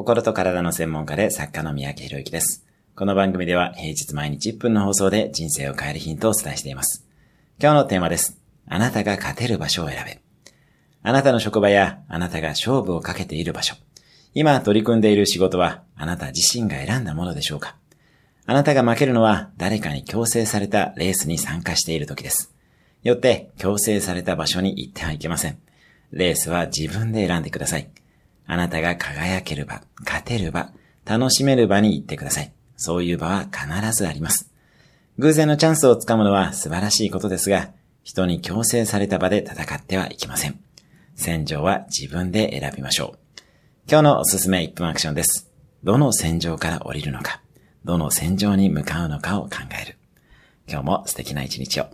心と体の専門家で作家の三宅博之です。この番組では平日毎日1分の放送で人生を変えるヒントをお伝えしています。今日のテーマです。あなたが勝てる場所を選べ。あなたの職場やあなたが勝負をかけている場所。今取り組んでいる仕事はあなた自身が選んだものでしょうかあなたが負けるのは誰かに強制されたレースに参加している時です。よって強制された場所に行ってはいけません。レースは自分で選んでください。あなたが輝ける場、勝てる場、楽しめる場に行ってください。そういう場は必ずあります。偶然のチャンスをつかむのは素晴らしいことですが、人に強制された場で戦ってはいけません。戦場は自分で選びましょう。今日のおすすめ1分アクションです。どの戦場から降りるのか、どの戦場に向かうのかを考える。今日も素敵な一日を。